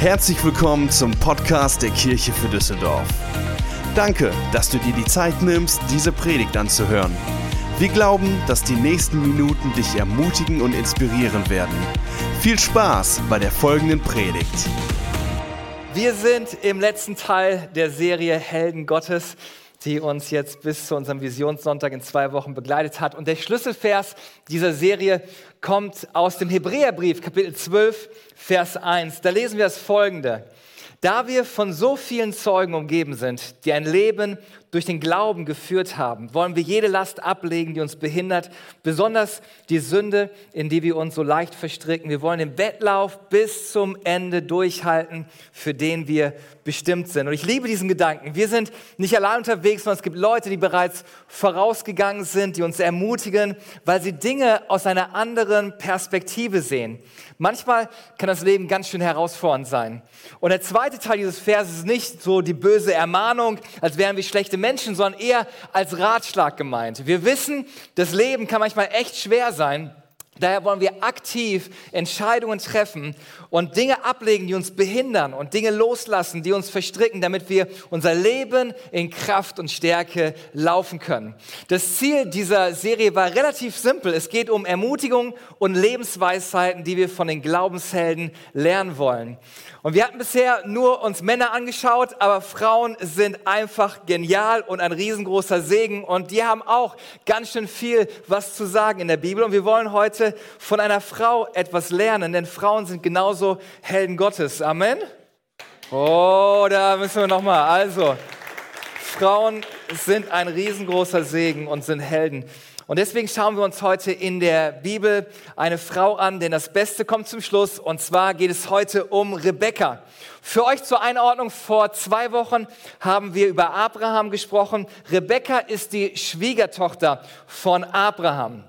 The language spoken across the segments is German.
Herzlich willkommen zum Podcast der Kirche für Düsseldorf. Danke, dass du dir die Zeit nimmst, diese Predigt anzuhören. Wir glauben, dass die nächsten Minuten dich ermutigen und inspirieren werden. Viel Spaß bei der folgenden Predigt. Wir sind im letzten Teil der Serie Helden Gottes die uns jetzt bis zu unserem Visionssonntag in zwei Wochen begleitet hat. Und der Schlüsselvers dieser Serie kommt aus dem Hebräerbrief, Kapitel 12, Vers 1. Da lesen wir das folgende. Da wir von so vielen Zeugen umgeben sind, die ein Leben durch den Glauben geführt haben, wollen wir jede Last ablegen, die uns behindert, besonders die Sünde, in die wir uns so leicht verstricken. Wir wollen den Wettlauf bis zum Ende durchhalten, für den wir bestimmt sind. Und ich liebe diesen Gedanken. Wir sind nicht allein unterwegs, sondern es gibt Leute, die bereits vorausgegangen sind, die uns ermutigen, weil sie Dinge aus einer anderen Perspektive sehen. Manchmal kann das Leben ganz schön herausfordernd sein. Und der zweite Teil dieses Verses ist nicht so die böse Ermahnung, als wären wir schlechte Menschen, sondern eher als Ratschlag gemeint. Wir wissen, das Leben kann manchmal echt schwer sein. Daher wollen wir aktiv Entscheidungen treffen und Dinge ablegen, die uns behindern und Dinge loslassen, die uns verstricken, damit wir unser Leben in Kraft und Stärke laufen können. Das Ziel dieser Serie war relativ simpel. Es geht um Ermutigung und Lebensweisheiten, die wir von den Glaubenshelden lernen wollen. Und wir hatten bisher nur uns Männer angeschaut, aber Frauen sind einfach genial und ein riesengroßer Segen. Und die haben auch ganz schön viel was zu sagen in der Bibel. Und wir wollen heute von einer Frau etwas lernen, denn Frauen sind genauso Helden Gottes. Amen. Oh, da müssen wir nochmal. Also, Frauen sind ein riesengroßer Segen und sind Helden. Und deswegen schauen wir uns heute in der Bibel eine Frau an, denn das Beste kommt zum Schluss. Und zwar geht es heute um Rebekka. Für euch zur Einordnung, vor zwei Wochen haben wir über Abraham gesprochen. Rebekka ist die Schwiegertochter von Abraham.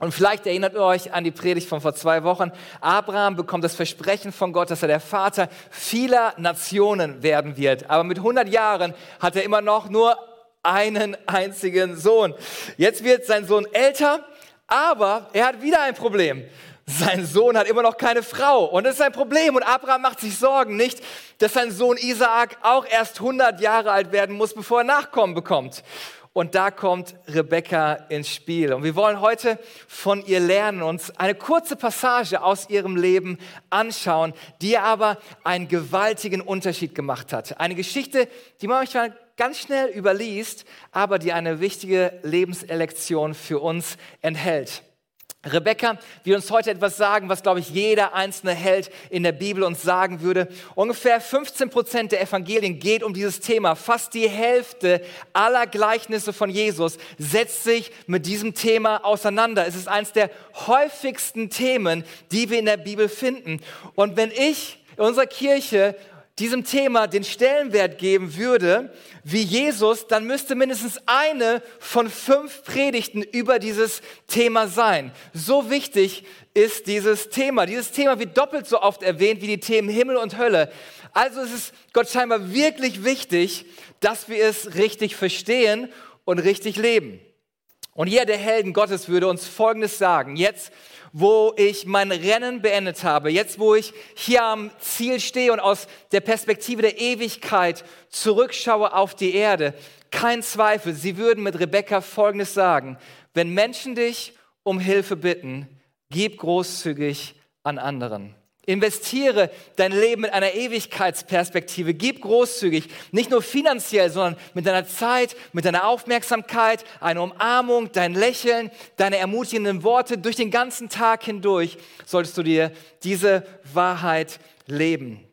Und vielleicht erinnert ihr euch an die Predigt von vor zwei Wochen. Abraham bekommt das Versprechen von Gott, dass er der Vater vieler Nationen werden wird. Aber mit 100 Jahren hat er immer noch nur einen einzigen Sohn. Jetzt wird sein Sohn älter, aber er hat wieder ein Problem. Sein Sohn hat immer noch keine Frau und das ist ein Problem und Abraham macht sich Sorgen nicht, dass sein Sohn Isaak auch erst 100 Jahre alt werden muss, bevor er Nachkommen bekommt. Und da kommt Rebecca ins Spiel. Und wir wollen heute von ihr lernen, uns eine kurze Passage aus ihrem Leben anschauen, die aber einen gewaltigen Unterschied gemacht hat. Eine Geschichte, die man manchmal ganz schnell überliest, aber die eine wichtige Lebenselektion für uns enthält. Rebecca wird uns heute etwas sagen, was, glaube ich, jeder einzelne Held in der Bibel uns sagen würde. Ungefähr 15 Prozent der Evangelien geht um dieses Thema. Fast die Hälfte aller Gleichnisse von Jesus setzt sich mit diesem Thema auseinander. Es ist eines der häufigsten Themen, die wir in der Bibel finden. Und wenn ich in unserer Kirche diesem Thema den Stellenwert geben würde wie Jesus, dann müsste mindestens eine von fünf Predigten über dieses Thema sein. So wichtig ist dieses Thema. Dieses Thema wird doppelt so oft erwähnt wie die Themen Himmel und Hölle. Also ist es Gott scheinbar wirklich wichtig, dass wir es richtig verstehen und richtig leben. Und jeder der Helden Gottes würde uns Folgendes sagen. Jetzt wo ich mein Rennen beendet habe, jetzt wo ich hier am Ziel stehe und aus der Perspektive der Ewigkeit zurückschaue auf die Erde, kein Zweifel, sie würden mit Rebecca Folgendes sagen, wenn Menschen dich um Hilfe bitten, gib großzügig an anderen. Investiere dein Leben mit einer Ewigkeitsperspektive. Gib großzügig, nicht nur finanziell, sondern mit deiner Zeit, mit deiner Aufmerksamkeit, eine Umarmung, dein Lächeln, deine ermutigenden Worte. Durch den ganzen Tag hindurch solltest du dir diese Wahrheit leben.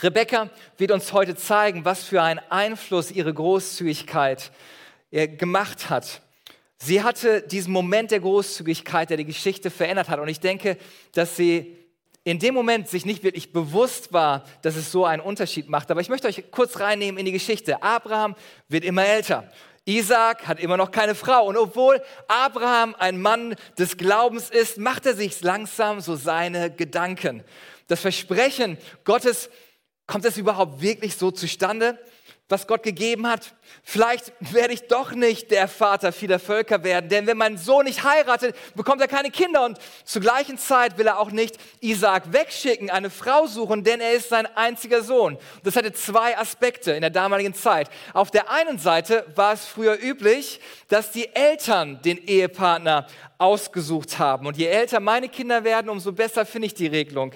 Rebecca wird uns heute zeigen, was für einen Einfluss ihre Großzügigkeit äh, gemacht hat. Sie hatte diesen Moment der Großzügigkeit, der die Geschichte verändert hat. Und ich denke, dass sie in dem Moment sich nicht wirklich bewusst war, dass es so einen Unterschied macht. Aber ich möchte euch kurz reinnehmen in die Geschichte. Abraham wird immer älter. Isaac hat immer noch keine Frau. Und obwohl Abraham ein Mann des Glaubens ist, macht er sich langsam so seine Gedanken. Das Versprechen Gottes, kommt es überhaupt wirklich so zustande? Was Gott gegeben hat. Vielleicht werde ich doch nicht der Vater vieler Völker werden, denn wenn mein Sohn nicht heiratet, bekommt er keine Kinder und zur gleichen Zeit will er auch nicht Isaak wegschicken, eine Frau suchen, denn er ist sein einziger Sohn. Das hatte zwei Aspekte in der damaligen Zeit. Auf der einen Seite war es früher üblich, dass die Eltern den Ehepartner ausgesucht haben und je älter meine Kinder werden, umso besser finde ich die Regelung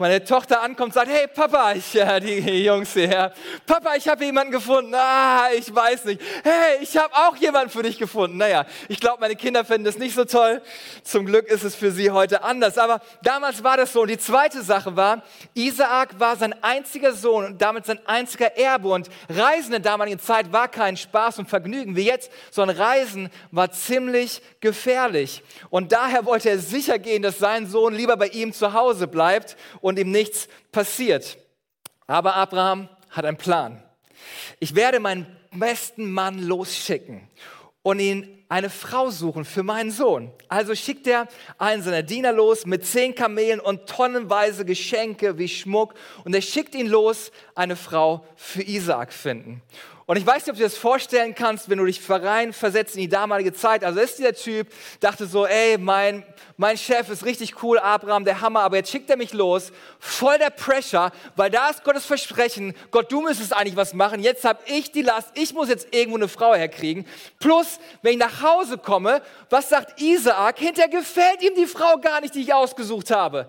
meine Tochter ankommt und sagt, hey Papa, ich, ja, die Jungs hier, Papa, ich habe jemanden gefunden. Ah, ich weiß nicht. Hey, ich habe auch jemanden für dich gefunden. Naja, ich glaube, meine Kinder finden das nicht so toll. Zum Glück ist es für sie heute anders. Aber damals war das so. Und die zweite Sache war, Isaak war sein einziger Sohn und damit sein einziger Erbe. Und Reisen in damaligen Zeit war kein Spaß und Vergnügen wie jetzt, sondern Reisen war ziemlich gefährlich. Und daher wollte er sicher gehen, dass sein Sohn lieber bei ihm zu Hause bleibt und ihm nichts passiert. Aber Abraham hat einen Plan. Ich werde meinen besten Mann losschicken und ihn eine Frau suchen für meinen Sohn. Also schickt er einen seiner Diener los mit zehn Kamelen und tonnenweise Geschenke wie Schmuck und er schickt ihn los, eine Frau für Isaak finden. Und ich weiß nicht, ob du dir das vorstellen kannst, wenn du dich rein versetzt in die damalige Zeit. Also ist dieser Typ, dachte so, ey, mein, mein Chef ist richtig cool, Abraham, der Hammer, aber jetzt schickt er mich los, voll der Pressure, weil da ist Gottes Versprechen, Gott, du müsstest eigentlich was machen, jetzt habe ich die Last, ich muss jetzt irgendwo eine Frau herkriegen. Plus, wenn ich nach Hause komme, was sagt Isaak? Hinterher gefällt ihm die Frau gar nicht, die ich ausgesucht habe.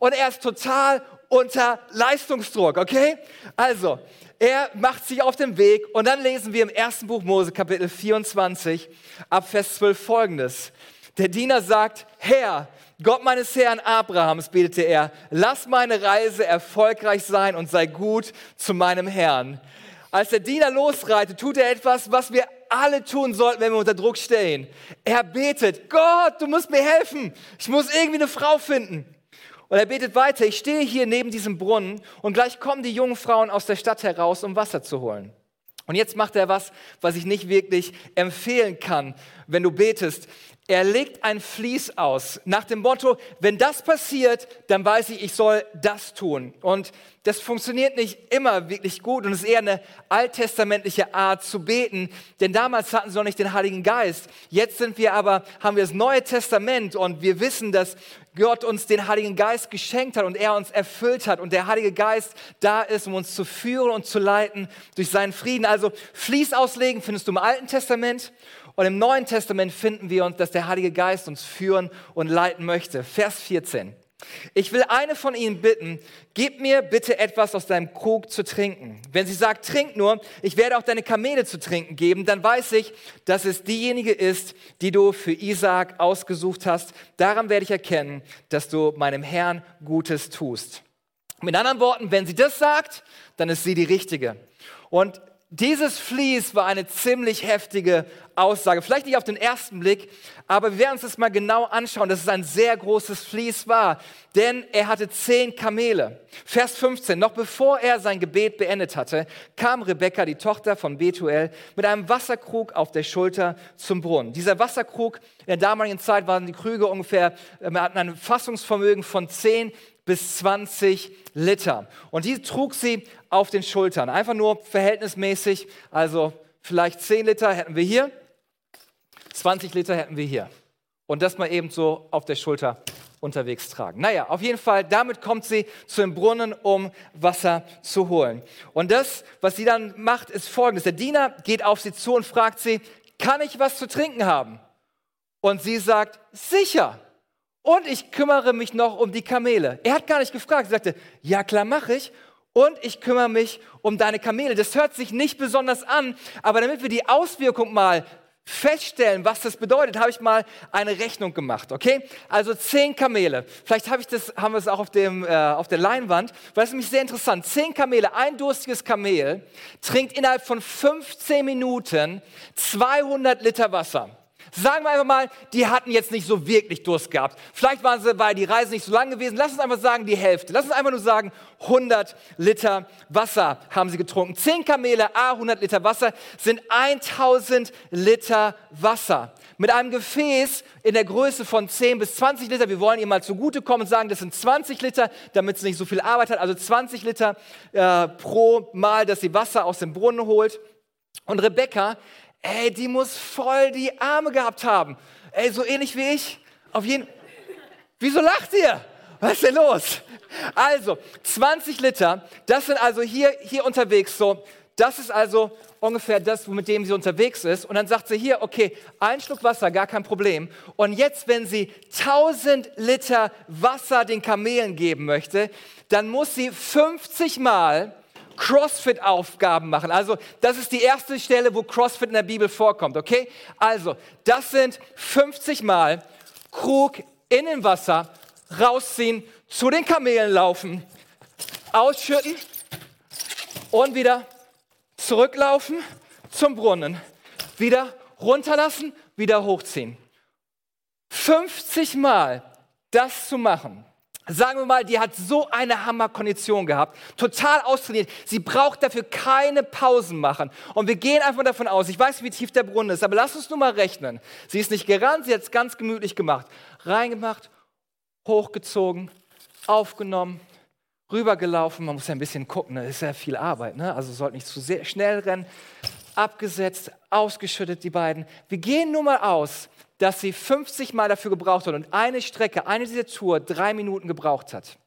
Und er ist total unter Leistungsdruck, okay? Also, er macht sich auf den Weg und dann lesen wir im ersten Buch Mose Kapitel 24 ab Vers 12 folgendes. Der Diener sagt, Herr, Gott meines Herrn Abrahams, betete er, lass meine Reise erfolgreich sein und sei gut zu meinem Herrn. Als der Diener losreitet, tut er etwas, was wir alle tun sollten, wenn wir unter Druck stehen. Er betet, Gott, du musst mir helfen. Ich muss irgendwie eine Frau finden. Und er betet weiter, ich stehe hier neben diesem Brunnen und gleich kommen die jungen Frauen aus der Stadt heraus, um Wasser zu holen. Und jetzt macht er was, was ich nicht wirklich empfehlen kann, wenn du betest. Er legt ein Vlies aus nach dem Motto, wenn das passiert, dann weiß ich, ich soll das tun. Und das funktioniert nicht immer wirklich gut und ist eher eine alttestamentliche Art zu beten, denn damals hatten sie noch nicht den Heiligen Geist. Jetzt sind wir aber, haben wir das Neue Testament und wir wissen, dass Gott uns den Heiligen Geist geschenkt hat und er uns erfüllt hat und der Heilige Geist da ist, um uns zu führen und zu leiten durch seinen Frieden. Also Fließ auslegen findest du im Alten Testament und im Neuen Testament finden wir uns, dass der Heilige Geist uns führen und leiten möchte. Vers 14. Ich will eine von ihnen bitten, gib mir bitte etwas aus deinem Krug zu trinken. Wenn sie sagt, trink nur, ich werde auch deine Kamele zu trinken geben, dann weiß ich, dass es diejenige ist, die du für Isaak ausgesucht hast. Daran werde ich erkennen, dass du meinem Herrn Gutes tust. Mit anderen Worten, wenn sie das sagt, dann ist sie die Richtige. Und dieses Fließ war eine ziemlich heftige Aussage. Vielleicht nicht auf den ersten Blick, aber wir werden uns das mal genau anschauen, dass es ein sehr großes Fließ war. Denn er hatte zehn Kamele. Vers 15. Noch bevor er sein Gebet beendet hatte, kam Rebekka, die Tochter von Betuel, mit einem Wasserkrug auf der Schulter zum Brunnen. Dieser Wasserkrug, in der damaligen Zeit waren die Krüge ungefähr, wir hatten ein Fassungsvermögen von 10 bis 20 Liter. Und die trug sie auf den Schultern. Einfach nur verhältnismäßig. Also vielleicht 10 Liter hätten wir hier, 20 Liter hätten wir hier. Und das mal eben so auf der Schulter unterwegs tragen. Naja, auf jeden Fall, damit kommt sie zu dem Brunnen, um Wasser zu holen. Und das, was sie dann macht, ist folgendes. Der Diener geht auf sie zu und fragt sie, kann ich was zu trinken haben? Und sie sagt, sicher und ich kümmere mich noch um die Kamele. Er hat gar nicht gefragt. Er sagte, ja klar mache ich. Und ich kümmere mich um deine Kamele. Das hört sich nicht besonders an, aber damit wir die Auswirkung mal feststellen, was das bedeutet, habe ich mal eine Rechnung gemacht, okay? Also zehn Kamele. Vielleicht habe ich das, haben wir es auch auf, dem, äh, auf der Leinwand, weil es nämlich sehr interessant. Zehn Kamele, ein durstiges Kamel trinkt innerhalb von 15 Minuten 200 Liter Wasser. Sagen wir einfach mal, die hatten jetzt nicht so wirklich Durst gehabt. Vielleicht waren sie, weil die Reise nicht so lang gewesen. Lass uns einfach sagen, die Hälfte. Lass uns einfach nur sagen, 100 Liter Wasser haben sie getrunken. 10 Kamele, a 100 Liter Wasser sind 1000 Liter Wasser. Mit einem Gefäß in der Größe von 10 bis 20 Liter. Wir wollen ihr mal zugutekommen und sagen, das sind 20 Liter, damit sie nicht so viel Arbeit hat. Also 20 Liter äh, pro Mal, dass sie Wasser aus dem Brunnen holt. Und Rebecca, ey, die muss voll die Arme gehabt haben. Ey, so ähnlich wie ich. Auf jeden Wieso lacht ihr? Was ist denn los? Also, 20 Liter, das sind also hier, hier unterwegs so. Das ist also ungefähr das, mit dem sie unterwegs ist. Und dann sagt sie hier, okay, ein Schluck Wasser, gar kein Problem. Und jetzt, wenn sie 1000 Liter Wasser den Kamelen geben möchte, dann muss sie 50 Mal CrossFit-Aufgaben machen. Also das ist die erste Stelle, wo CrossFit in der Bibel vorkommt, okay? Also das sind 50 Mal Krug in den Wasser, rausziehen, zu den Kamelen laufen, ausschütten und wieder zurücklaufen zum Brunnen, wieder runterlassen, wieder hochziehen. 50 Mal das zu machen, Sagen wir mal, die hat so eine Hammerkondition gehabt, total austrainiert. Sie braucht dafür keine Pausen machen. Und wir gehen einfach davon aus, ich weiß, wie tief der Brunnen ist, aber lass uns nur mal rechnen. Sie ist nicht gerannt, sie hat es ganz gemütlich gemacht. Reingemacht, hochgezogen, aufgenommen, rübergelaufen. Man muss ja ein bisschen gucken, da ist ja viel Arbeit, ne? also sollte nicht zu sehr schnell rennen. Abgesetzt, ausgeschüttet, die beiden. Wir gehen nur mal aus, dass sie 50 Mal dafür gebraucht hat und eine Strecke, eine dieser Tour drei Minuten gebraucht hat.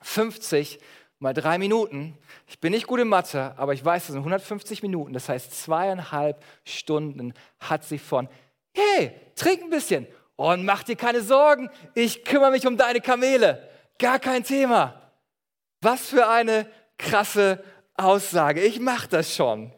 50 mal drei Minuten. Ich bin nicht gut in Mathe, aber ich weiß, das sind 150 Minuten. Das heißt, zweieinhalb Stunden hat sie von, hey, trink ein bisschen und mach dir keine Sorgen, ich kümmere mich um deine Kamele. Gar kein Thema. Was für eine krasse Aussage. Ich mache das schon.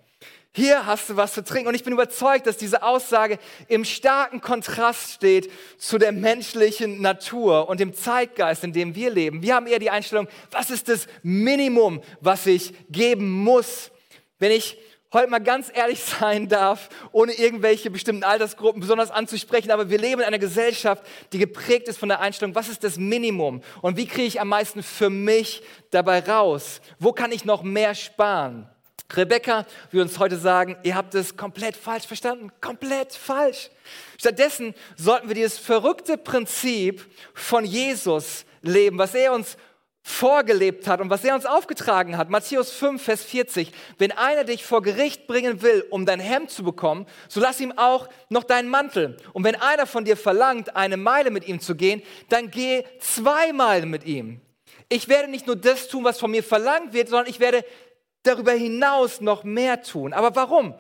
Hier hast du was zu trinken. Und ich bin überzeugt, dass diese Aussage im starken Kontrast steht zu der menschlichen Natur und dem Zeitgeist, in dem wir leben. Wir haben eher die Einstellung, was ist das Minimum, was ich geben muss? Wenn ich heute mal ganz ehrlich sein darf, ohne irgendwelche bestimmten Altersgruppen besonders anzusprechen, aber wir leben in einer Gesellschaft, die geprägt ist von der Einstellung, was ist das Minimum und wie kriege ich am meisten für mich dabei raus? Wo kann ich noch mehr sparen? Rebecca will uns heute sagen, ihr habt es komplett falsch verstanden, komplett falsch. Stattdessen sollten wir dieses verrückte Prinzip von Jesus leben, was er uns vorgelebt hat und was er uns aufgetragen hat. Matthäus 5, Vers 40. Wenn einer dich vor Gericht bringen will, um dein Hemd zu bekommen, so lass ihm auch noch deinen Mantel. Und wenn einer von dir verlangt, eine Meile mit ihm zu gehen, dann geh zwei Meilen mit ihm. Ich werde nicht nur das tun, was von mir verlangt wird, sondern ich werde darüber hinaus noch mehr tun. Aber warum?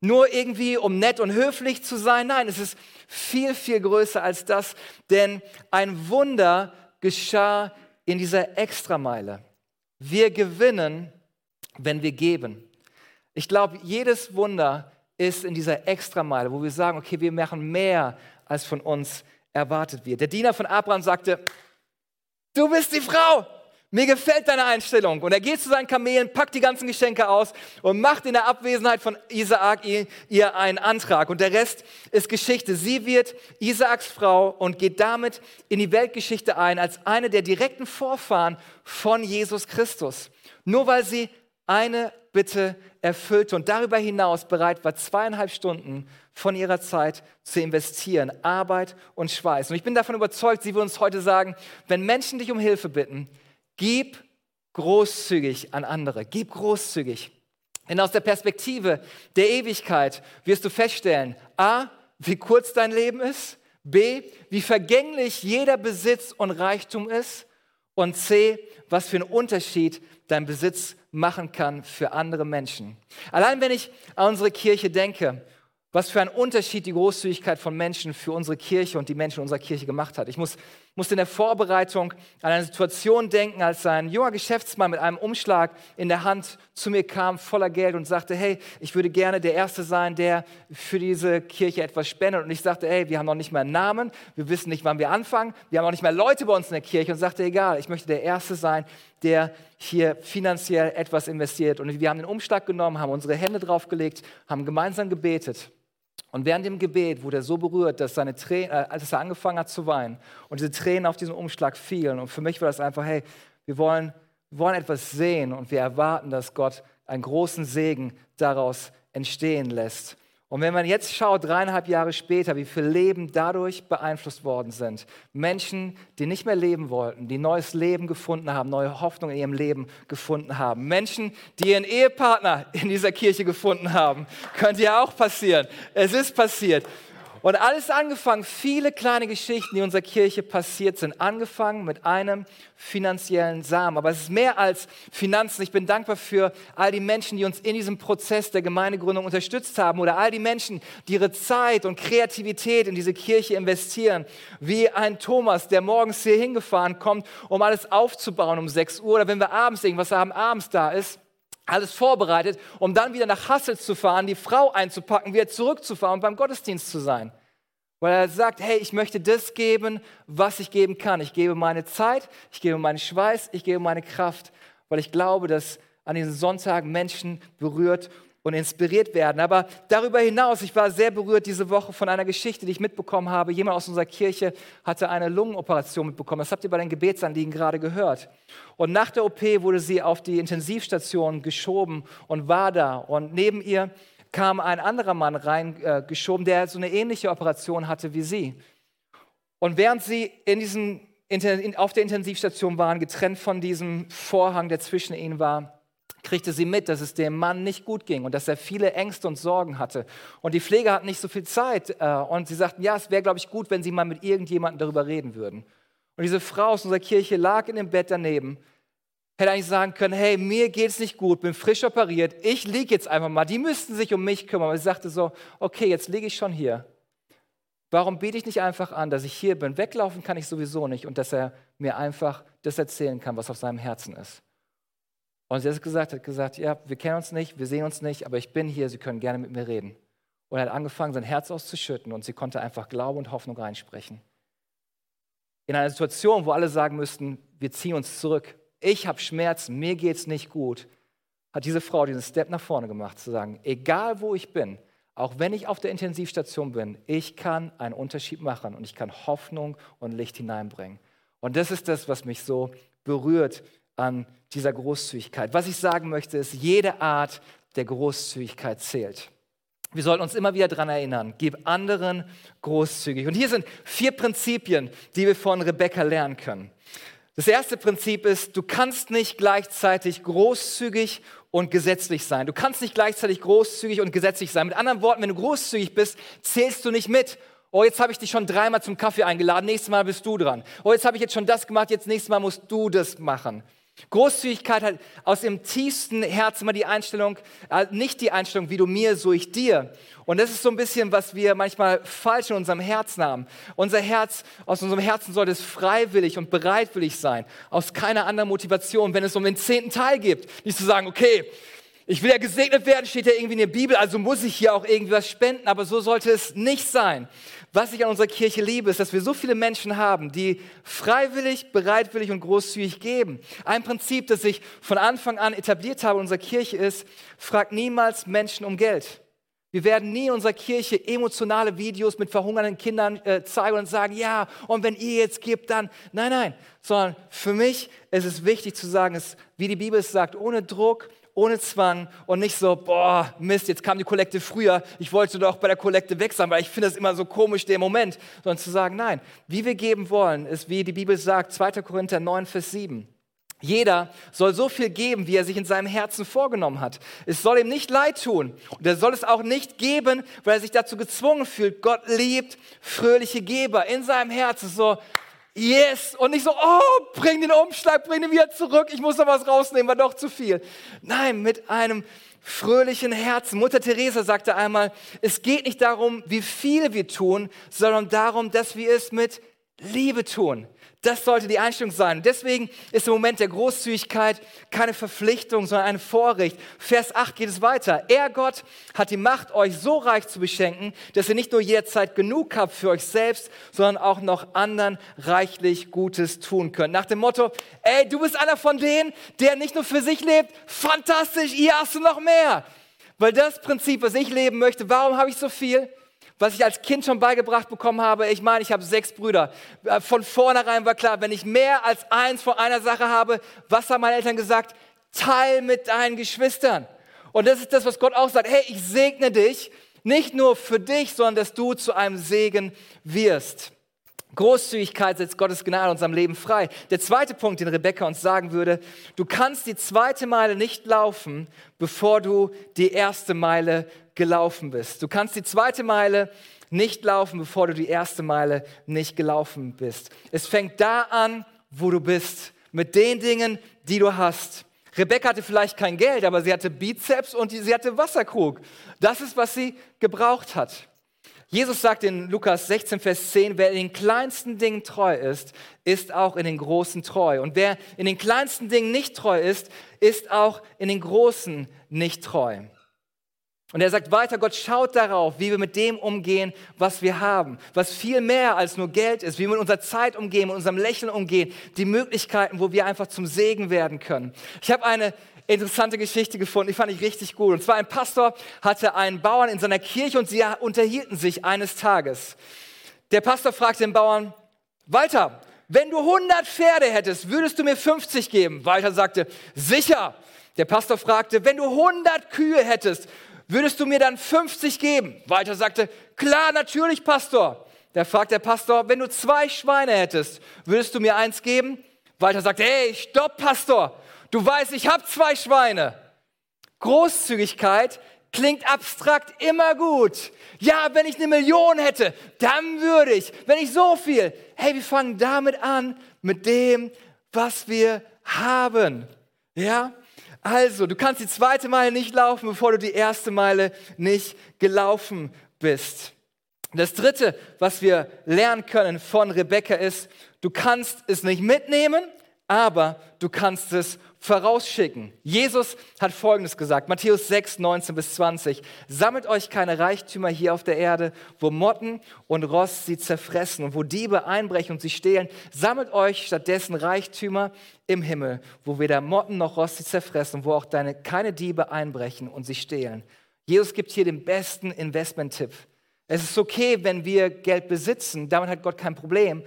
Nur irgendwie, um nett und höflich zu sein? Nein, es ist viel, viel größer als das, denn ein Wunder geschah in dieser Extrameile. Wir gewinnen, wenn wir geben. Ich glaube, jedes Wunder ist in dieser Extrameile, wo wir sagen, okay, wir machen mehr, als von uns erwartet wird. Der Diener von Abraham sagte, du bist die Frau, mir gefällt deine Einstellung. Und er geht zu seinen Kamelen, packt die ganzen Geschenke aus und macht in der Abwesenheit von Isaak ihr, einen Antrag. Und der Rest ist Geschichte. Sie wird Isaaks Frau und geht damit in die Weltgeschichte ein als eine der direkten Vorfahren von Jesus Christus. Nur weil sie eine Bitte erfüllte und darüber hinaus bereit war, zweieinhalb Stunden von ihrer Zeit zu investieren, Arbeit und Schweiß. Und ich bin davon überzeugt, sie will uns heute sagen, wenn Menschen dich um Hilfe bitten, Gib großzügig an andere. Gib großzügig. Denn aus der Perspektive der Ewigkeit wirst du feststellen, a, wie kurz dein Leben ist, b, wie vergänglich jeder Besitz und Reichtum ist und c, was für einen Unterschied dein Besitz machen kann für andere Menschen. Allein wenn ich an unsere Kirche denke was für einen Unterschied die Großzügigkeit von Menschen für unsere Kirche und die Menschen unserer Kirche gemacht hat. Ich muss, musste in der Vorbereitung an eine Situation denken, als ein junger Geschäftsmann mit einem Umschlag in der Hand zu mir kam, voller Geld und sagte, hey, ich würde gerne der Erste sein, der für diese Kirche etwas spendet. Und ich sagte, hey, wir haben noch nicht mehr einen Namen, wir wissen nicht, wann wir anfangen, wir haben auch nicht mehr Leute bei uns in der Kirche. Und sagte, egal, ich möchte der Erste sein, der hier finanziell etwas investiert. Und wir haben den Umschlag genommen, haben unsere Hände draufgelegt, haben gemeinsam gebetet. Und während dem Gebet wurde er so berührt, dass, seine Tränen, äh, als er angefangen hat zu weinen und diese Tränen auf diesen Umschlag fielen. Und für mich war das einfach, hey, wir wollen, wir wollen etwas sehen und wir erwarten, dass Gott einen großen Segen daraus entstehen lässt. Und wenn man jetzt schaut, dreieinhalb Jahre später, wie viele Leben dadurch beeinflusst worden sind, Menschen, die nicht mehr leben wollten, die neues Leben gefunden haben, neue Hoffnung in ihrem Leben gefunden haben, Menschen, die ihren Ehepartner in dieser Kirche gefunden haben, könnte ja auch passieren. Es ist passiert. Und alles angefangen, viele kleine Geschichten, die in unserer Kirche passiert sind, angefangen mit einem finanziellen Samen. Aber es ist mehr als Finanzen. Ich bin dankbar für all die Menschen, die uns in diesem Prozess der Gemeindegründung unterstützt haben oder all die Menschen, die ihre Zeit und Kreativität in diese Kirche investieren. Wie ein Thomas, der morgens hier hingefahren kommt, um alles aufzubauen um 6 Uhr oder wenn wir abends irgendwas haben, abends da ist alles vorbereitet, um dann wieder nach Hassel zu fahren, die Frau einzupacken, wieder zurückzufahren und beim Gottesdienst zu sein. Weil er sagt, hey, ich möchte das geben, was ich geben kann. Ich gebe meine Zeit, ich gebe meinen Schweiß, ich gebe meine Kraft, weil ich glaube, dass an diesen Sonntagen Menschen berührt und inspiriert werden. Aber darüber hinaus, ich war sehr berührt diese Woche von einer Geschichte, die ich mitbekommen habe. Jemand aus unserer Kirche hatte eine Lungenoperation mitbekommen. Das habt ihr bei den Gebetsanliegen gerade gehört. Und nach der OP wurde sie auf die Intensivstation geschoben und war da. Und neben ihr kam ein anderer Mann reingeschoben, äh, der so eine ähnliche Operation hatte wie sie. Und während sie in diesem, auf der Intensivstation waren, getrennt von diesem Vorhang, der zwischen ihnen war, kriegte sie mit, dass es dem Mann nicht gut ging und dass er viele Ängste und Sorgen hatte. Und die Pfleger hatten nicht so viel Zeit. Äh, und sie sagten, ja, es wäre, glaube ich, gut, wenn sie mal mit irgendjemandem darüber reden würden. Und diese Frau aus unserer Kirche lag in dem Bett daneben, hätte eigentlich sagen können, hey, mir geht es nicht gut, bin frisch operiert, ich liege jetzt einfach mal, die müssten sich um mich kümmern. Aber sie sagte so, okay, jetzt liege ich schon hier. Warum bete ich nicht einfach an, dass ich hier bin? Weglaufen kann ich sowieso nicht und dass er mir einfach das erzählen kann, was auf seinem Herzen ist. Und sie hat gesagt, hat gesagt, ja, wir kennen uns nicht, wir sehen uns nicht, aber ich bin hier, Sie können gerne mit mir reden. Und er hat angefangen, sein Herz auszuschütten und sie konnte einfach Glaube und Hoffnung reinsprechen. In einer Situation, wo alle sagen müssten, wir ziehen uns zurück, ich habe Schmerzen, mir geht es nicht gut, hat diese Frau diesen Step nach vorne gemacht, zu sagen, egal wo ich bin, auch wenn ich auf der Intensivstation bin, ich kann einen Unterschied machen und ich kann Hoffnung und Licht hineinbringen. Und das ist das, was mich so berührt an dieser Großzügigkeit. Was ich sagen möchte, ist, jede Art der Großzügigkeit zählt. Wir sollten uns immer wieder daran erinnern, gib anderen großzügig. Und hier sind vier Prinzipien, die wir von Rebecca lernen können. Das erste Prinzip ist, du kannst nicht gleichzeitig großzügig und gesetzlich sein. Du kannst nicht gleichzeitig großzügig und gesetzlich sein. Mit anderen Worten, wenn du großzügig bist, zählst du nicht mit. Oh, jetzt habe ich dich schon dreimal zum Kaffee eingeladen, nächstes Mal bist du dran. Oh, jetzt habe ich jetzt schon das gemacht, jetzt nächstes Mal musst du das machen. Großzügigkeit hat aus dem tiefsten Herzen immer die Einstellung, äh, nicht die Einstellung, wie du mir, so ich dir. Und das ist so ein bisschen, was wir manchmal falsch in unserem Herzen haben. Unser Herz, aus unserem Herzen sollte es freiwillig und bereitwillig sein, aus keiner anderen Motivation, wenn es um den zehnten Teil geht. Nicht zu sagen, okay, ich will ja gesegnet werden, steht ja irgendwie in der Bibel, also muss ich hier auch irgendwas spenden, aber so sollte es nicht sein. Was ich an unserer Kirche liebe, ist, dass wir so viele Menschen haben, die freiwillig, bereitwillig und großzügig geben. Ein Prinzip, das ich von Anfang an etabliert habe in unserer Kirche ist, frag niemals Menschen um Geld. Wir werden nie in unserer Kirche emotionale Videos mit verhungernden Kindern äh, zeigen und sagen, ja, und wenn ihr jetzt gebt, dann, nein, nein, sondern für mich ist es wichtig zu sagen, es, wie die Bibel es sagt, ohne Druck, ohne Zwang und nicht so, boah, Mist, jetzt kam die Kollekte früher, ich wollte doch bei der Kollekte weg sein, weil ich finde das immer so komisch, der Moment, sondern zu sagen, nein, wie wir geben wollen, ist, wie die Bibel sagt, 2. Korinther 9, Vers 7. Jeder soll so viel geben, wie er sich in seinem Herzen vorgenommen hat. Es soll ihm nicht leid tun. Und er soll es auch nicht geben, weil er sich dazu gezwungen fühlt. Gott liebt fröhliche Geber in seinem Herzen. So, yes, und nicht so, oh, bring den Umschlag, bring den wieder zurück, ich muss noch was rausnehmen, war doch zu viel. Nein, mit einem fröhlichen Herzen. Mutter Teresa sagte einmal, es geht nicht darum, wie viel wir tun, sondern darum, dass wir es mit Liebe tun. Das sollte die Einstellung sein. Deswegen ist im Moment der Großzügigkeit keine Verpflichtung, sondern ein Vorrecht. Vers 8 geht es weiter. Er, Gott, hat die Macht, euch so reich zu beschenken, dass ihr nicht nur jederzeit genug habt für euch selbst, sondern auch noch anderen reichlich Gutes tun könnt. Nach dem Motto, ey, du bist einer von denen, der nicht nur für sich lebt. Fantastisch, hier hast du noch mehr. Weil das Prinzip, was ich leben möchte, warum habe ich so viel? Was ich als Kind schon beigebracht bekommen habe. Ich meine, ich habe sechs Brüder. Äh, von vornherein war klar, wenn ich mehr als eins von einer Sache habe, was haben meine Eltern gesagt? Teil mit deinen Geschwistern. Und das ist das, was Gott auch sagt. Hey, ich segne dich, nicht nur für dich, sondern dass du zu einem Segen wirst. Großzügigkeit setzt Gottes Gnade unserem Leben frei. Der zweite Punkt, den Rebecca uns sagen würde, du kannst die zweite Meile nicht laufen, bevor du die erste Meile gelaufen bist. Du kannst die zweite Meile nicht laufen, bevor du die erste Meile nicht gelaufen bist. Es fängt da an, wo du bist, mit den Dingen, die du hast. Rebecca hatte vielleicht kein Geld, aber sie hatte Bizeps und sie hatte Wasserkrug. Das ist, was sie gebraucht hat. Jesus sagt in Lukas 16, Vers 10, wer in den kleinsten Dingen treu ist, ist auch in den großen treu. Und wer in den kleinsten Dingen nicht treu ist, ist auch in den großen nicht treu. Und er sagt weiter, Gott schaut darauf, wie wir mit dem umgehen, was wir haben, was viel mehr als nur Geld ist, wie wir mit unserer Zeit umgehen, mit unserem Lächeln umgehen, die Möglichkeiten, wo wir einfach zum Segen werden können. Ich habe eine interessante Geschichte gefunden, die fand ich richtig gut. Und zwar ein Pastor hatte einen Bauern in seiner Kirche und sie unterhielten sich eines Tages. Der Pastor fragte den Bauern, Walter, wenn du 100 Pferde hättest, würdest du mir 50 geben? Walter sagte, sicher. Der Pastor fragte, wenn du 100 Kühe hättest, würdest du mir dann 50 geben? Walter sagte, klar, natürlich, Pastor. Da fragt der Pastor, wenn du zwei Schweine hättest, würdest du mir eins geben? Walter sagt, hey, stopp, Pastor. Du weißt, ich habe zwei Schweine. Großzügigkeit klingt abstrakt immer gut. Ja, wenn ich eine Million hätte, dann würde ich. Wenn ich so viel. Hey, wir fangen damit an, mit dem, was wir haben. Ja? Also, du kannst die zweite Meile nicht laufen, bevor du die erste Meile nicht gelaufen bist. Das dritte, was wir lernen können von Rebecca ist, du kannst es nicht mitnehmen, aber du kannst es vorausschicken. Jesus hat Folgendes gesagt, Matthäus 6, 19 bis 20. Sammelt euch keine Reichtümer hier auf der Erde, wo Motten und Rost sie zerfressen und wo Diebe einbrechen und sie stehlen. Sammelt euch stattdessen Reichtümer im Himmel, wo weder Motten noch Rost sie zerfressen wo auch deine, keine Diebe einbrechen und sie stehlen. Jesus gibt hier den besten Investment-Tipp. Es ist okay, wenn wir Geld besitzen, damit hat Gott kein Problem,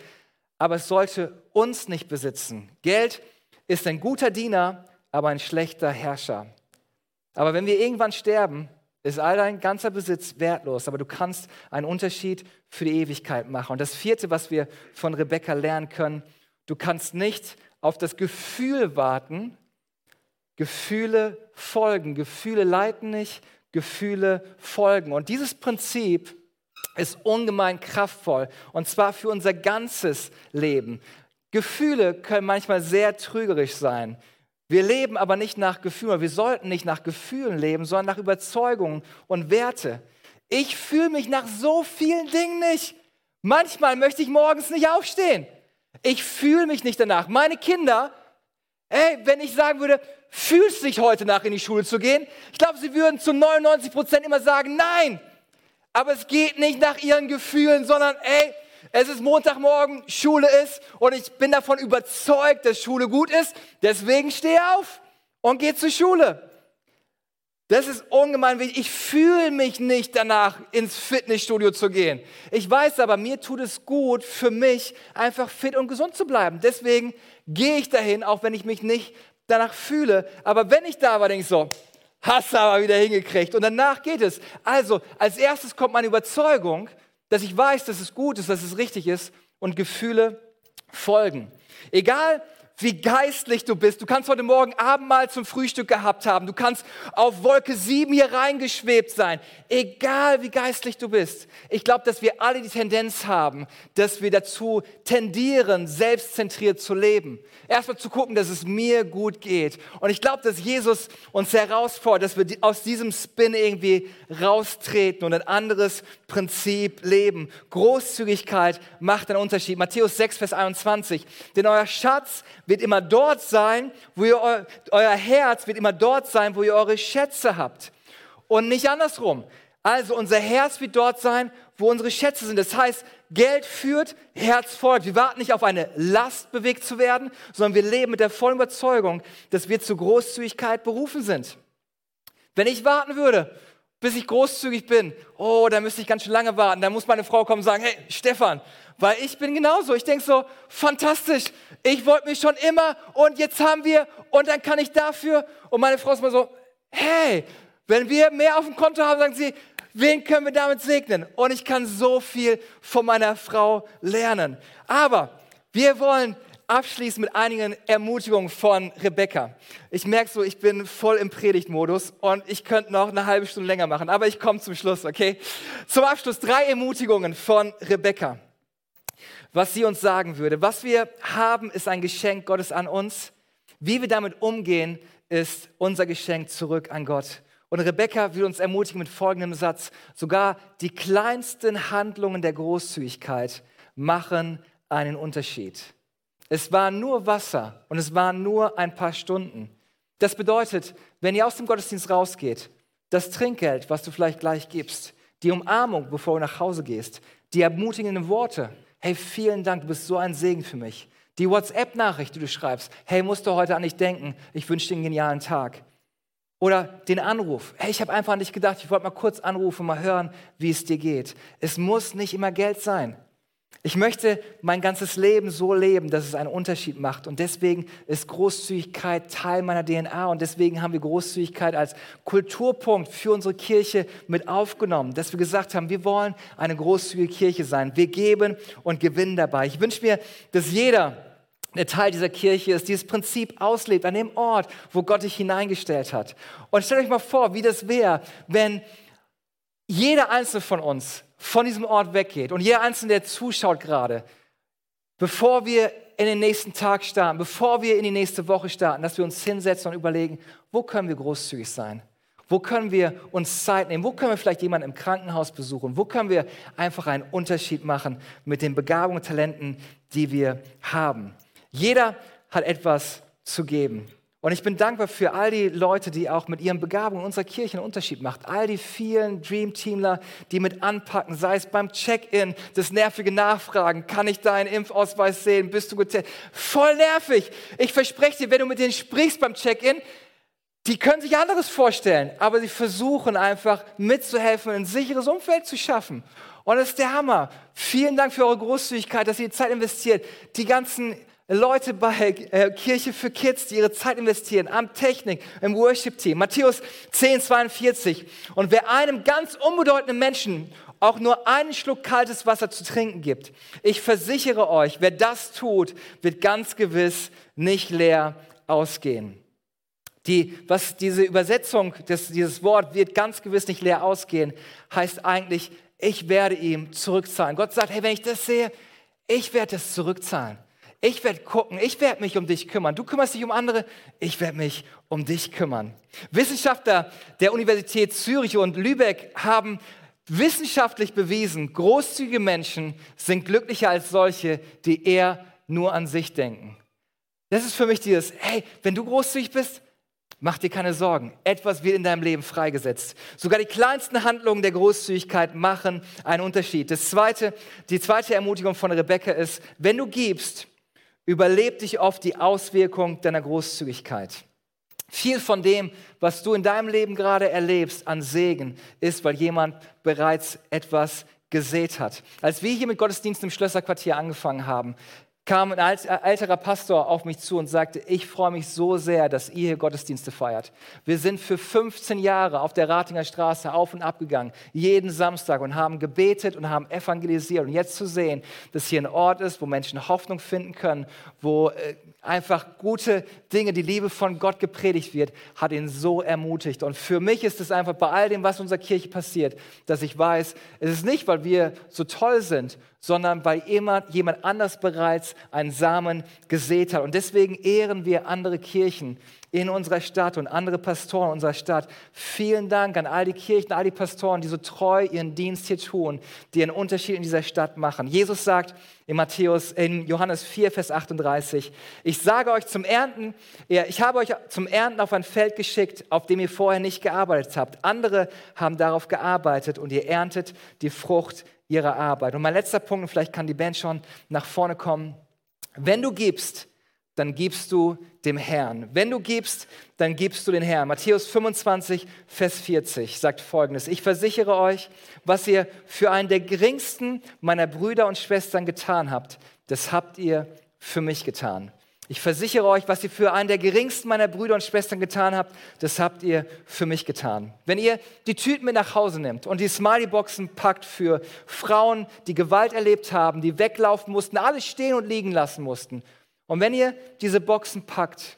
aber es sollte uns nicht besitzen. Geld ist ein guter Diener, aber ein schlechter Herrscher. Aber wenn wir irgendwann sterben, ist all dein ganzer Besitz wertlos, aber du kannst einen Unterschied für die Ewigkeit machen. Und das vierte, was wir von Rebecca lernen können, du kannst nicht auf das Gefühl warten. Gefühle folgen, Gefühle leiten nicht, Gefühle folgen. Und dieses Prinzip ist ungemein kraftvoll und zwar für unser ganzes Leben. Gefühle können manchmal sehr trügerisch sein. Wir leben aber nicht nach Gefühlen, wir sollten nicht nach Gefühlen leben, sondern nach Überzeugungen und Werte. Ich fühle mich nach so vielen Dingen nicht. Manchmal möchte ich morgens nicht aufstehen. Ich fühle mich nicht danach. Meine Kinder, ey, wenn ich sagen würde, fühlst du dich heute nach in die Schule zu gehen? Ich glaube, sie würden zu 99 Prozent immer sagen, nein. Aber es geht nicht nach ihren Gefühlen, sondern ey, es ist Montagmorgen, Schule ist und ich bin davon überzeugt, dass Schule gut ist. Deswegen stehe auf und gehe zur Schule. Das ist ungemein wichtig. Ich fühle mich nicht danach, ins Fitnessstudio zu gehen. Ich weiß aber, mir tut es gut, für mich einfach fit und gesund zu bleiben. Deswegen gehe ich dahin, auch wenn ich mich nicht danach fühle. Aber wenn ich da war, denke ich so, hast du aber wieder hingekriegt. Und danach geht es. Also, als erstes kommt meine Überzeugung, dass ich weiß, dass es gut ist, dass es richtig ist und Gefühle folgen. Egal, wie geistlich du bist. Du kannst heute Morgen Abendmahl zum Frühstück gehabt haben. Du kannst auf Wolke 7 hier reingeschwebt sein. Egal, wie geistlich du bist. Ich glaube, dass wir alle die Tendenz haben, dass wir dazu tendieren, selbstzentriert zu leben. Erstmal zu gucken, dass es mir gut geht. Und ich glaube, dass Jesus uns herausfordert, dass wir aus diesem Spin irgendwie raustreten und ein anderes Prinzip leben. Großzügigkeit macht einen Unterschied. Matthäus 6, Vers 21. Denn euer Schatz wird immer dort sein, wo ihr, euer Herz wird immer dort sein, wo ihr eure Schätze habt. Und nicht andersrum. Also unser Herz wird dort sein, wo unsere Schätze sind. Das heißt, Geld führt, Herz folgt. Wir warten nicht auf eine Last bewegt zu werden, sondern wir leben mit der vollen Überzeugung, dass wir zur Großzügigkeit berufen sind. Wenn ich warten würde, bis ich großzügig bin. Oh, da müsste ich ganz schön lange warten. Da muss meine Frau kommen und sagen, hey, Stefan, weil ich bin genauso. Ich denke so, fantastisch, ich wollte mich schon immer und jetzt haben wir und dann kann ich dafür. Und meine Frau ist mal so, hey, wenn wir mehr auf dem Konto haben, sagen sie, wen können wir damit segnen? Und ich kann so viel von meiner Frau lernen. Aber wir wollen abschließen mit einigen Ermutigungen von Rebecca. Ich merke so, ich bin voll im Predigtmodus und ich könnte noch eine halbe Stunde länger machen, aber ich komme zum Schluss, okay? Zum Abschluss drei Ermutigungen von Rebecca. Was sie uns sagen würde. Was wir haben, ist ein Geschenk Gottes an uns. Wie wir damit umgehen, ist unser Geschenk zurück an Gott. Und Rebecca will uns ermutigen mit folgendem Satz. Sogar die kleinsten Handlungen der Großzügigkeit machen einen Unterschied. Es war nur Wasser und es waren nur ein paar Stunden. Das bedeutet, wenn ihr aus dem Gottesdienst rausgeht, das Trinkgeld, was du vielleicht gleich gibst, die Umarmung, bevor du nach Hause gehst, die ermutigenden Worte, hey, vielen Dank, du bist so ein Segen für mich. Die WhatsApp-Nachricht, die du schreibst, hey, musst du heute an dich denken, ich wünsche dir einen genialen Tag. Oder den Anruf, hey, ich habe einfach an dich gedacht, ich wollte mal kurz anrufen, mal hören, wie es dir geht. Es muss nicht immer Geld sein. Ich möchte mein ganzes Leben so leben, dass es einen Unterschied macht. Und deswegen ist Großzügigkeit Teil meiner DNA. Und deswegen haben wir Großzügigkeit als Kulturpunkt für unsere Kirche mit aufgenommen. Dass wir gesagt haben, wir wollen eine großzügige Kirche sein. Wir geben und gewinnen dabei. Ich wünsche mir, dass jeder, der Teil dieser Kirche ist, dieses Prinzip auslebt an dem Ort, wo Gott dich hineingestellt hat. Und stellt euch mal vor, wie das wäre, wenn jeder einzelne von uns von diesem Ort weggeht und jeder Einzelne, der zuschaut gerade, bevor wir in den nächsten Tag starten, bevor wir in die nächste Woche starten, dass wir uns hinsetzen und überlegen, wo können wir großzügig sein? Wo können wir uns Zeit nehmen? Wo können wir vielleicht jemanden im Krankenhaus besuchen? Wo können wir einfach einen Unterschied machen mit den Begabungen und Talenten, die wir haben? Jeder hat etwas zu geben. Und ich bin dankbar für all die Leute, die auch mit ihren Begabungen unserer Kirche einen Unterschied machen. All die vielen Dream-Teamler, die mit anpacken, sei es beim Check-in, das nervige Nachfragen, kann ich deinen Impfausweis sehen, bist du getestet? Voll nervig. Ich verspreche dir, wenn du mit denen sprichst beim Check-in, die können sich anderes vorstellen, aber sie versuchen einfach mitzuhelfen, ein sicheres Umfeld zu schaffen. Und das ist der Hammer. Vielen Dank für eure Großzügigkeit, dass ihr die Zeit investiert. Die ganzen Leute bei äh, Kirche für Kids, die ihre Zeit investieren, am Technik, im Worship-Team. Matthäus 10, 42. Und wer einem ganz unbedeutenden Menschen auch nur einen Schluck kaltes Wasser zu trinken gibt, ich versichere euch, wer das tut, wird ganz gewiss nicht leer ausgehen. Die, was diese Übersetzung, des, dieses Wort wird ganz gewiss nicht leer ausgehen, heißt eigentlich, ich werde ihm zurückzahlen. Gott sagt, hey, wenn ich das sehe, ich werde das zurückzahlen. Ich werde gucken, ich werde mich um dich kümmern. Du kümmerst dich um andere, ich werde mich um dich kümmern. Wissenschaftler der Universität Zürich und Lübeck haben wissenschaftlich bewiesen, großzügige Menschen sind glücklicher als solche, die eher nur an sich denken. Das ist für mich dieses, hey, wenn du großzügig bist, Mach dir keine Sorgen, etwas wird in deinem Leben freigesetzt. Sogar die kleinsten Handlungen der Großzügigkeit machen einen Unterschied. Das zweite, die zweite Ermutigung von Rebecca ist, wenn du gibst, überlebt dich oft die Auswirkung deiner Großzügigkeit. Viel von dem, was du in deinem Leben gerade erlebst an Segen, ist, weil jemand bereits etwas gesät hat. Als wir hier mit Gottesdienst im Schlösserquartier angefangen haben, kam ein älterer Pastor auf mich zu und sagte, ich freue mich so sehr, dass ihr hier Gottesdienste feiert. Wir sind für 15 Jahre auf der Ratinger Straße auf und ab gegangen, jeden Samstag und haben gebetet und haben evangelisiert. Und jetzt zu sehen, dass hier ein Ort ist, wo Menschen Hoffnung finden können, wo äh, einfach gute Dinge, die Liebe von Gott gepredigt wird, hat ihn so ermutigt. Und für mich ist es einfach bei all dem, was in unserer Kirche passiert, dass ich weiß, es ist nicht, weil wir so toll sind, sondern weil jemand, jemand anders bereits einen Samen gesät hat. Und deswegen ehren wir andere Kirchen in unserer Stadt und andere Pastoren in unserer Stadt. Vielen Dank an all die Kirchen, all die Pastoren, die so treu ihren Dienst hier tun, die einen Unterschied in dieser Stadt machen. Jesus sagt in Matthäus, in Johannes 4, Vers 38, ich sage euch zum Ernten, ich habe euch zum Ernten auf ein Feld geschickt, auf dem ihr vorher nicht gearbeitet habt. Andere haben darauf gearbeitet und ihr erntet die Frucht ihrer Arbeit. Und mein letzter Punkt, vielleicht kann die Band schon nach vorne kommen. Wenn du gibst, dann gibst du dem Herrn. Wenn du gibst, dann gibst du den Herrn. Matthäus 25, Vers 40 sagt folgendes. Ich versichere euch, was ihr für einen der geringsten meiner Brüder und Schwestern getan habt, das habt ihr für mich getan. Ich versichere euch, was ihr für einen der geringsten meiner Brüder und Schwestern getan habt, das habt ihr für mich getan. Wenn ihr die Tüten mit nach Hause nehmt und die Smiley-Boxen packt für Frauen, die Gewalt erlebt haben, die weglaufen mussten, alles stehen und liegen lassen mussten. Und wenn ihr diese Boxen packt,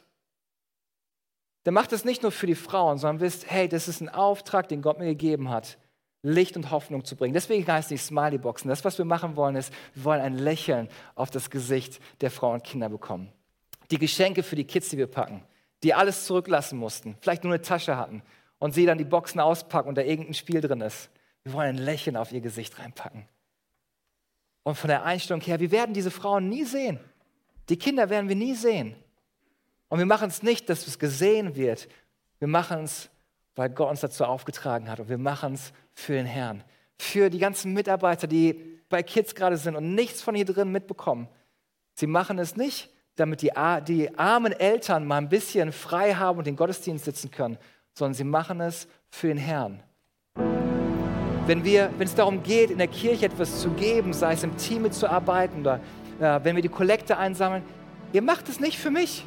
dann macht es nicht nur für die Frauen, sondern wisst, hey, das ist ein Auftrag, den Gott mir gegeben hat, Licht und Hoffnung zu bringen. Deswegen heißt es Smiley-Boxen. Das, was wir machen wollen, ist, wir wollen ein Lächeln auf das Gesicht der Frauen und Kinder bekommen die Geschenke für die Kids, die wir packen, die alles zurücklassen mussten, vielleicht nur eine Tasche hatten und sie dann die Boxen auspacken und da irgendein Spiel drin ist. Wir wollen ein Lächeln auf ihr Gesicht reinpacken. Und von der Einstellung her, wir werden diese Frauen nie sehen. Die Kinder werden wir nie sehen. Und wir machen es nicht, dass es gesehen wird. Wir machen es, weil Gott uns dazu aufgetragen hat. Und wir machen es für den Herrn. Für die ganzen Mitarbeiter, die bei Kids gerade sind und nichts von hier drin mitbekommen. Sie machen es nicht, damit die, die armen Eltern mal ein bisschen frei haben und den Gottesdienst sitzen können, sondern sie machen es für den Herrn. Wenn, wir, wenn es darum geht, in der Kirche etwas zu geben, sei es im Team mitzuarbeiten oder äh, wenn wir die Kollekte einsammeln, ihr macht es nicht für mich.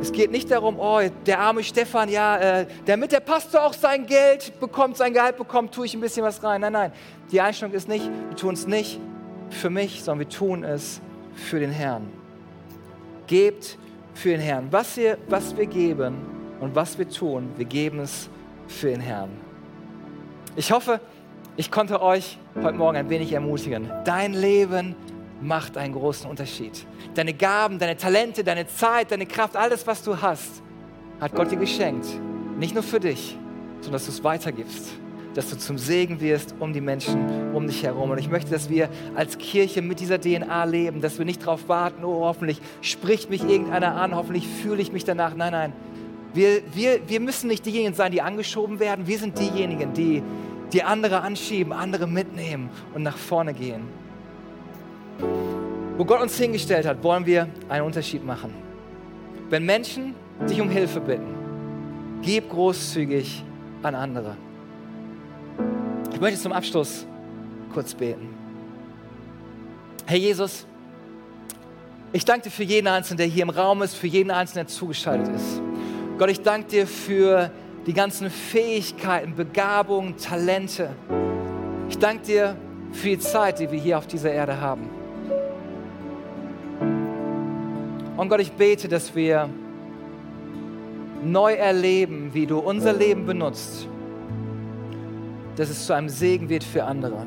Es geht nicht darum, oh, der arme Stefan, ja, äh, damit der Pastor auch sein Geld bekommt, sein Gehalt bekommt, tue ich ein bisschen was rein. Nein, nein. Die Einstellung ist nicht, wir tun es nicht für mich, sondern wir tun es für den Herrn. Gebt für den Herrn. Was wir, was wir geben und was wir tun, wir geben es für den Herrn. Ich hoffe, ich konnte euch heute Morgen ein wenig ermutigen. Dein Leben macht einen großen Unterschied. Deine Gaben, deine Talente, deine Zeit, deine Kraft, alles, was du hast, hat Gott dir geschenkt. Nicht nur für dich, sondern dass du es weitergibst dass du zum Segen wirst um die Menschen um dich herum. Und ich möchte, dass wir als Kirche mit dieser DNA leben, dass wir nicht darauf warten, oh, hoffentlich spricht mich irgendeiner an, hoffentlich fühle ich mich danach. Nein, nein. Wir, wir, wir müssen nicht diejenigen sein, die angeschoben werden. Wir sind diejenigen, die, die andere anschieben, andere mitnehmen und nach vorne gehen. Wo Gott uns hingestellt hat, wollen wir einen Unterschied machen. Wenn Menschen dich um Hilfe bitten, gib großzügig an andere. Ich möchte zum Abschluss kurz beten. Herr Jesus, ich danke dir für jeden Einzelnen, der hier im Raum ist, für jeden Einzelnen, der zugeschaltet ist. Gott, ich danke dir für die ganzen Fähigkeiten, Begabungen, Talente. Ich danke dir für die Zeit, die wir hier auf dieser Erde haben. Und Gott, ich bete, dass wir neu erleben, wie du unser Leben benutzt dass es zu einem Segen wird für andere.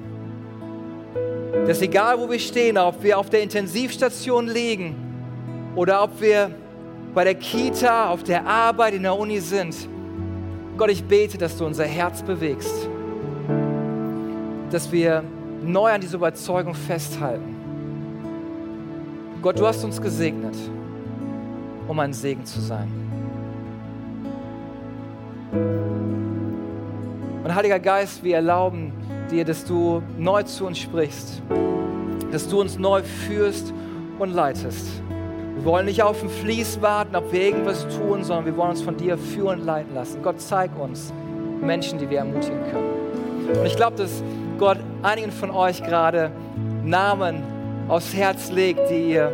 Dass egal wo wir stehen, ob wir auf der Intensivstation liegen oder ob wir bei der Kita, auf der Arbeit, in der Uni sind, Gott, ich bete, dass du unser Herz bewegst, dass wir neu an diese Überzeugung festhalten. Gott, du hast uns gesegnet, um ein Segen zu sein. Und Heiliger Geist, wir erlauben dir, dass du neu zu uns sprichst, dass du uns neu führst und leitest. Wir wollen nicht auf den Fließ warten, ob wir irgendwas tun, sondern wir wollen uns von dir führen und leiten lassen. Gott, zeig uns Menschen, die wir ermutigen können. Und ich glaube, dass Gott einigen von euch gerade Namen aufs Herz legt, die ihr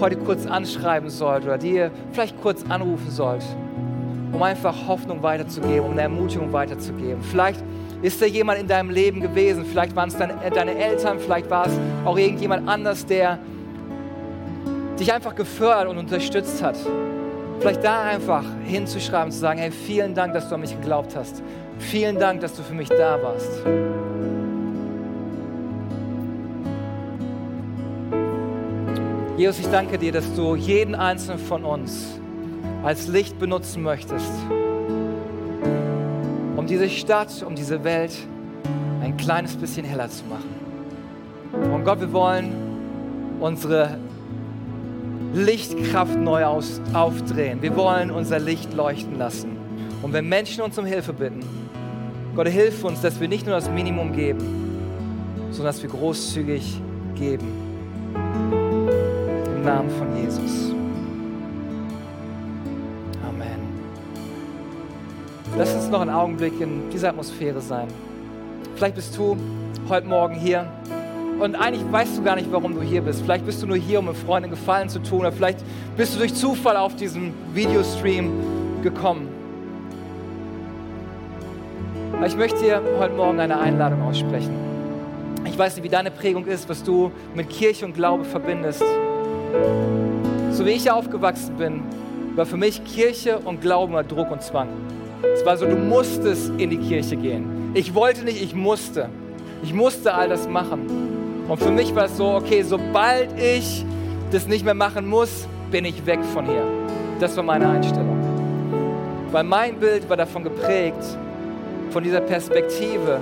heute kurz anschreiben sollt oder die ihr vielleicht kurz anrufen sollt um einfach Hoffnung weiterzugeben, um eine Ermutigung weiterzugeben. Vielleicht ist da jemand in deinem Leben gewesen, vielleicht waren es deine, deine Eltern, vielleicht war es auch irgendjemand anders, der dich einfach gefördert und unterstützt hat. Vielleicht da einfach hinzuschreiben, zu sagen, hey, vielen Dank, dass du an mich geglaubt hast. Vielen Dank, dass du für mich da warst. Jesus, ich danke dir, dass du jeden einzelnen von uns als Licht benutzen möchtest, um diese Stadt, um diese Welt ein kleines bisschen heller zu machen. Und Gott, wir wollen unsere Lichtkraft neu aus, aufdrehen. Wir wollen unser Licht leuchten lassen. Und wenn Menschen uns um Hilfe bitten, Gott, hilf uns, dass wir nicht nur das Minimum geben, sondern dass wir großzügig geben. Im Namen von Jesus. Lass uns noch einen Augenblick in dieser Atmosphäre sein. Vielleicht bist du heute Morgen hier und eigentlich weißt du gar nicht, warum du hier bist. Vielleicht bist du nur hier, um mit Freunden Gefallen zu tun oder vielleicht bist du durch Zufall auf diesen Videostream gekommen. Aber ich möchte dir heute Morgen eine Einladung aussprechen. Ich weiß nicht, wie deine Prägung ist, was du mit Kirche und Glaube verbindest. So wie ich aufgewachsen bin, war für mich Kirche und Glauben Druck und Zwang. Es war so, du musstest in die Kirche gehen. Ich wollte nicht, ich musste. Ich musste all das machen. Und für mich war es so, okay, sobald ich das nicht mehr machen muss, bin ich weg von hier. Das war meine Einstellung. Weil mein Bild war davon geprägt, von dieser Perspektive,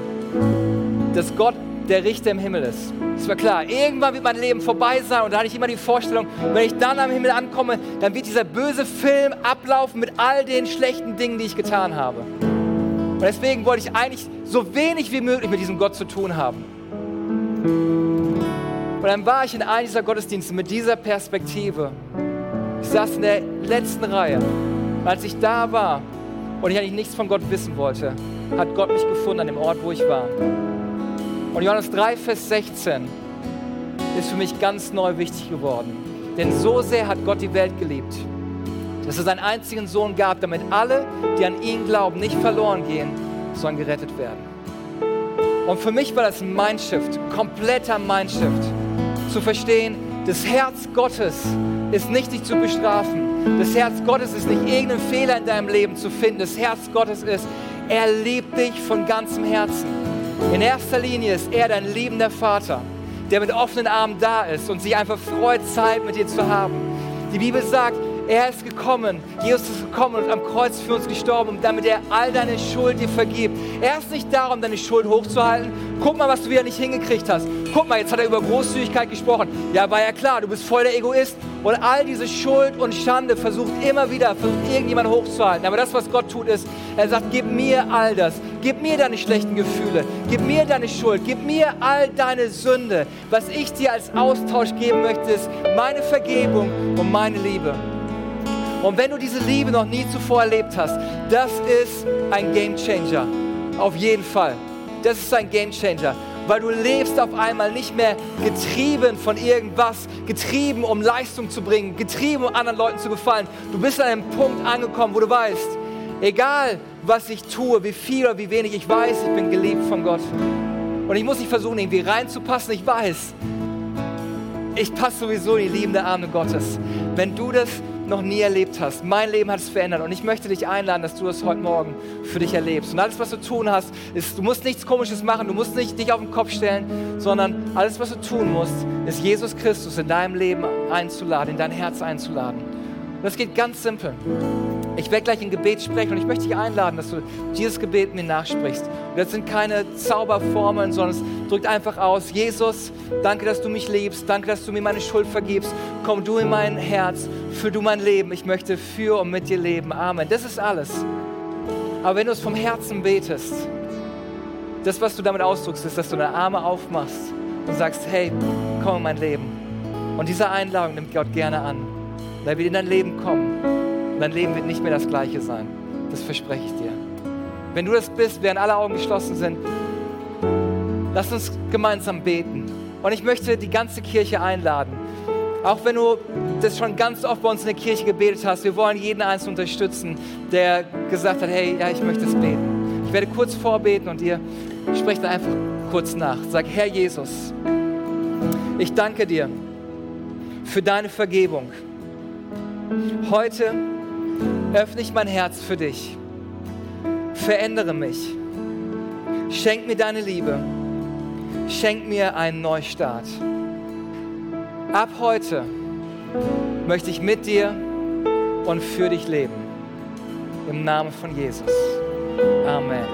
dass Gott der Richter im Himmel ist. Es war klar, irgendwann wird mein Leben vorbei sein und da hatte ich immer die Vorstellung, wenn ich dann am Himmel ankomme, dann wird dieser böse Film ablaufen mit all den schlechten Dingen, die ich getan habe. Und deswegen wollte ich eigentlich so wenig wie möglich mit diesem Gott zu tun haben. Und dann war ich in einem dieser Gottesdienste mit dieser Perspektive. Ich saß in der letzten Reihe. Und als ich da war und ich eigentlich nichts von Gott wissen wollte, hat Gott mich gefunden an dem Ort, wo ich war. Und Johannes 3, Vers 16 ist für mich ganz neu wichtig geworden. Denn so sehr hat Gott die Welt geliebt, dass er seinen einzigen Sohn gab, damit alle, die an ihn glauben, nicht verloren gehen, sondern gerettet werden. Und für mich war das ein Mindshift, kompletter Mindshift, zu verstehen, das Herz Gottes ist nicht dich zu bestrafen. Das Herz Gottes ist nicht irgendeinen Fehler in deinem Leben zu finden. Das Herz Gottes ist, er liebt dich von ganzem Herzen. In erster Linie ist er dein liebender Vater, der mit offenen Armen da ist und sich einfach freut, Zeit mit dir zu haben. Die Bibel sagt, er ist gekommen, Jesus ist gekommen und am Kreuz für uns gestorben, damit er all deine Schuld dir vergibt. Er ist nicht da, um deine Schuld hochzuhalten. Guck mal, was du wieder nicht hingekriegt hast. Guck mal, jetzt hat er über Großzügigkeit gesprochen. Ja, war ja klar, du bist voll der Egoist. Und all diese Schuld und Schande versucht immer wieder, versucht irgendjemand hochzuhalten. Aber das, was Gott tut, ist, er sagt, gib mir all das. Gib mir deine schlechten Gefühle. Gib mir deine Schuld. Gib mir all deine Sünde. Was ich dir als Austausch geben möchte, ist meine Vergebung und meine Liebe. Und wenn du diese Liebe noch nie zuvor erlebt hast, das ist ein Game Changer. Auf jeden Fall. Das ist ein Game Changer. Weil du lebst auf einmal nicht mehr getrieben von irgendwas, getrieben, um Leistung zu bringen, getrieben, um anderen Leuten zu gefallen. Du bist an einem Punkt angekommen, wo du weißt, egal was ich tue, wie viel oder wie wenig, ich weiß, ich bin geliebt von Gott. Und ich muss nicht versuchen, irgendwie reinzupassen. Ich weiß, ich passe sowieso in die liebende Arme Gottes. Wenn du das noch nie erlebt hast. Mein Leben hat es verändert und ich möchte dich einladen, dass du das heute Morgen für dich erlebst. Und alles, was du tun hast, ist, du musst nichts Komisches machen, du musst nicht dich auf den Kopf stellen, sondern alles, was du tun musst, ist Jesus Christus in deinem Leben einzuladen, in dein Herz einzuladen. Und das geht ganz simpel. Ich werde gleich ein Gebet sprechen und ich möchte dich einladen, dass du dieses Gebet mir nachsprichst. Und das sind keine Zauberformeln, sondern es drückt einfach aus, Jesus, danke, dass du mich liebst, danke, dass du mir meine Schuld vergibst. Komm du in mein Herz, für du mein Leben. Ich möchte für und mit dir leben. Amen. Das ist alles. Aber wenn du es vom Herzen betest, das, was du damit ausdrückst, ist, dass du deine Arme aufmachst und sagst, hey, komm in mein Leben. Und diese Einladung nimmt Gott gerne an. Er wird in dein Leben kommen dein Leben wird nicht mehr das gleiche sein. Das verspreche ich dir. Wenn du das bist, während alle Augen geschlossen sind, lass uns gemeinsam beten. Und ich möchte die ganze Kirche einladen. Auch wenn du das schon ganz oft bei uns in der Kirche gebetet hast, wir wollen jeden Einzelnen unterstützen, der gesagt hat, hey, ja, ich möchte es beten. Ich werde kurz vorbeten und ihr sprecht einfach kurz nach. Sag, Herr Jesus, ich danke dir für deine Vergebung. Heute öffne ich mein Herz für dich. Verändere mich. Schenk mir deine Liebe. Schenk mir einen Neustart. Ab heute möchte ich mit dir und für dich leben. Im Namen von Jesus. Amen.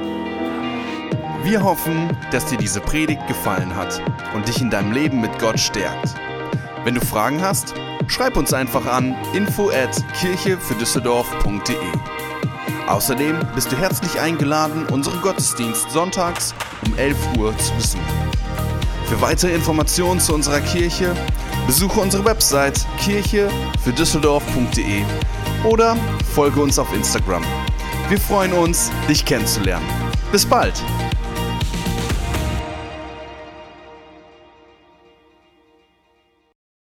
Wir hoffen, dass dir diese Predigt gefallen hat und dich in deinem Leben mit Gott stärkt. Wenn du Fragen hast, schreib uns einfach an info at kirchefürdüsseldorf.de. Außerdem bist du herzlich eingeladen, unseren Gottesdienst sonntags um 11 Uhr zu besuchen. Für weitere Informationen zu unserer Kirche besuche unsere Website kirchefürdüsseldorf.de oder folge uns auf Instagram. Wir freuen uns, dich kennenzulernen. Bis bald!